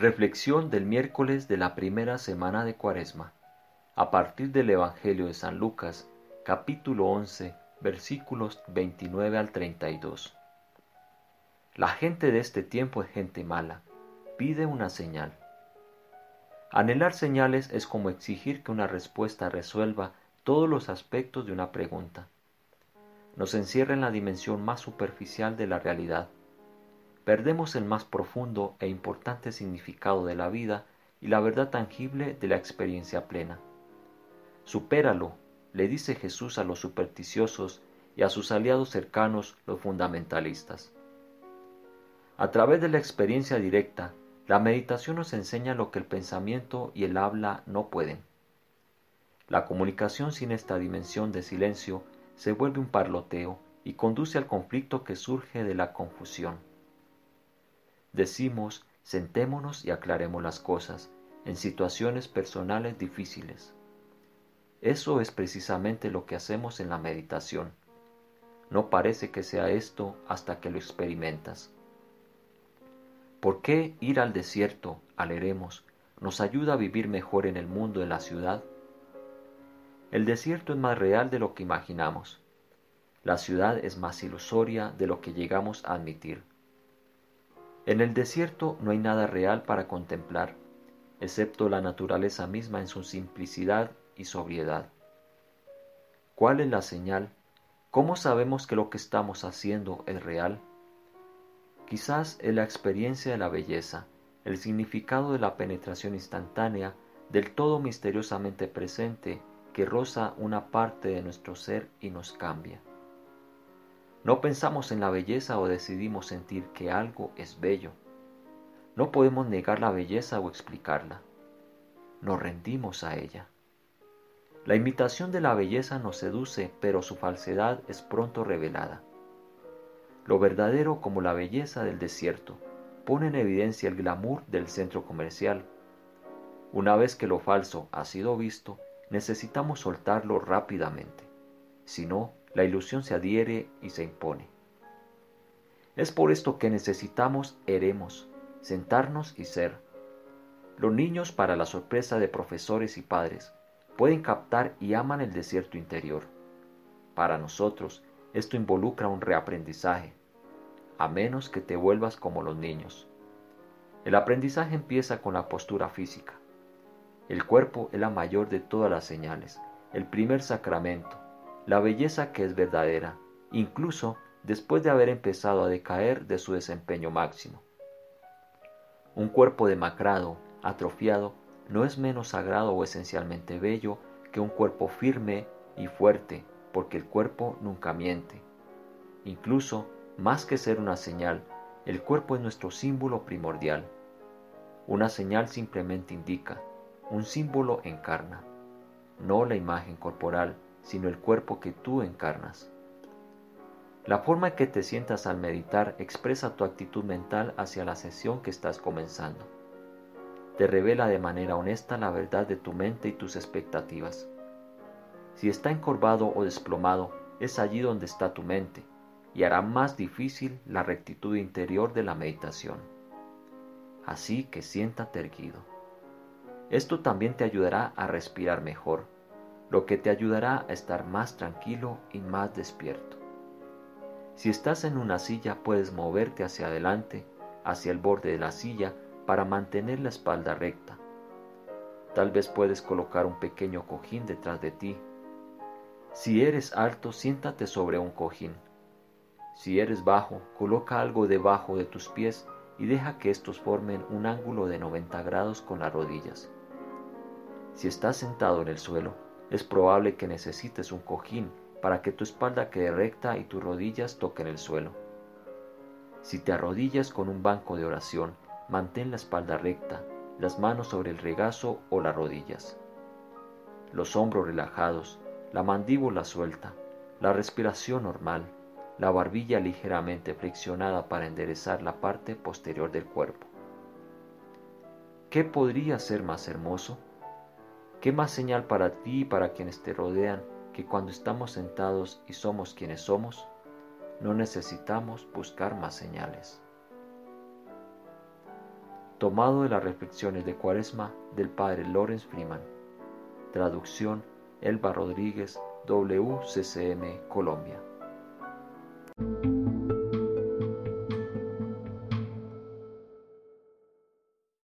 Reflexión del miércoles de la primera semana de Cuaresma, a partir del Evangelio de San Lucas, capítulo 11, versículos 29 al 32. La gente de este tiempo es gente mala, pide una señal. Anhelar señales es como exigir que una respuesta resuelva todos los aspectos de una pregunta. Nos encierra en la dimensión más superficial de la realidad perdemos el más profundo e importante significado de la vida y la verdad tangible de la experiencia plena. Supéralo, le dice Jesús a los supersticiosos y a sus aliados cercanos, los fundamentalistas. A través de la experiencia directa, la meditación nos enseña lo que el pensamiento y el habla no pueden. La comunicación sin esta dimensión de silencio se vuelve un parloteo y conduce al conflicto que surge de la confusión. Decimos, sentémonos y aclaremos las cosas en situaciones personales difíciles. Eso es precisamente lo que hacemos en la meditación. No parece que sea esto hasta que lo experimentas. ¿Por qué ir al desierto, al eremos, nos ayuda a vivir mejor en el mundo de la ciudad? El desierto es más real de lo que imaginamos. La ciudad es más ilusoria de lo que llegamos a admitir. En el desierto no hay nada real para contemplar, excepto la naturaleza misma en su simplicidad y sobriedad. ¿Cuál es la señal? ¿Cómo sabemos que lo que estamos haciendo es real? Quizás es la experiencia de la belleza, el significado de la penetración instantánea del todo misteriosamente presente que roza una parte de nuestro ser y nos cambia. No pensamos en la belleza o decidimos sentir que algo es bello. No podemos negar la belleza o explicarla. Nos rendimos a ella. La imitación de la belleza nos seduce, pero su falsedad es pronto revelada. Lo verdadero como la belleza del desierto pone en evidencia el glamour del centro comercial. Una vez que lo falso ha sido visto, necesitamos soltarlo rápidamente. Si no, la ilusión se adhiere y se impone. Es por esto que necesitamos eremos, sentarnos y ser. Los niños, para la sorpresa de profesores y padres, pueden captar y aman el desierto interior. Para nosotros, esto involucra un reaprendizaje, a menos que te vuelvas como los niños. El aprendizaje empieza con la postura física. El cuerpo es la mayor de todas las señales, el primer sacramento, la belleza que es verdadera, incluso después de haber empezado a decaer de su desempeño máximo. Un cuerpo demacrado, atrofiado, no es menos sagrado o esencialmente bello que un cuerpo firme y fuerte, porque el cuerpo nunca miente. Incluso, más que ser una señal, el cuerpo es nuestro símbolo primordial. Una señal simplemente indica, un símbolo encarna, no la imagen corporal, sino el cuerpo que tú encarnas. La forma en que te sientas al meditar expresa tu actitud mental hacia la sesión que estás comenzando. Te revela de manera honesta la verdad de tu mente y tus expectativas. Si está encorvado o desplomado, es allí donde está tu mente y hará más difícil la rectitud interior de la meditación. Así que siéntate erguido. Esto también te ayudará a respirar mejor lo que te ayudará a estar más tranquilo y más despierto. Si estás en una silla puedes moverte hacia adelante, hacia el borde de la silla, para mantener la espalda recta. Tal vez puedes colocar un pequeño cojín detrás de ti. Si eres alto, siéntate sobre un cojín. Si eres bajo, coloca algo debajo de tus pies y deja que estos formen un ángulo de 90 grados con las rodillas. Si estás sentado en el suelo, es probable que necesites un cojín para que tu espalda quede recta y tus rodillas toquen el suelo. Si te arrodillas con un banco de oración, mantén la espalda recta, las manos sobre el regazo o las rodillas. Los hombros relajados, la mandíbula suelta, la respiración normal, la barbilla ligeramente flexionada para enderezar la parte posterior del cuerpo. ¿Qué podría ser más hermoso? ¿Qué más señal para ti y para quienes te rodean que cuando estamos sentados y somos quienes somos, no necesitamos buscar más señales? tomado de las reflexiones de Cuaresma del padre Lawrence Freeman. Traducción Elba Rodríguez, WCCM, Colombia.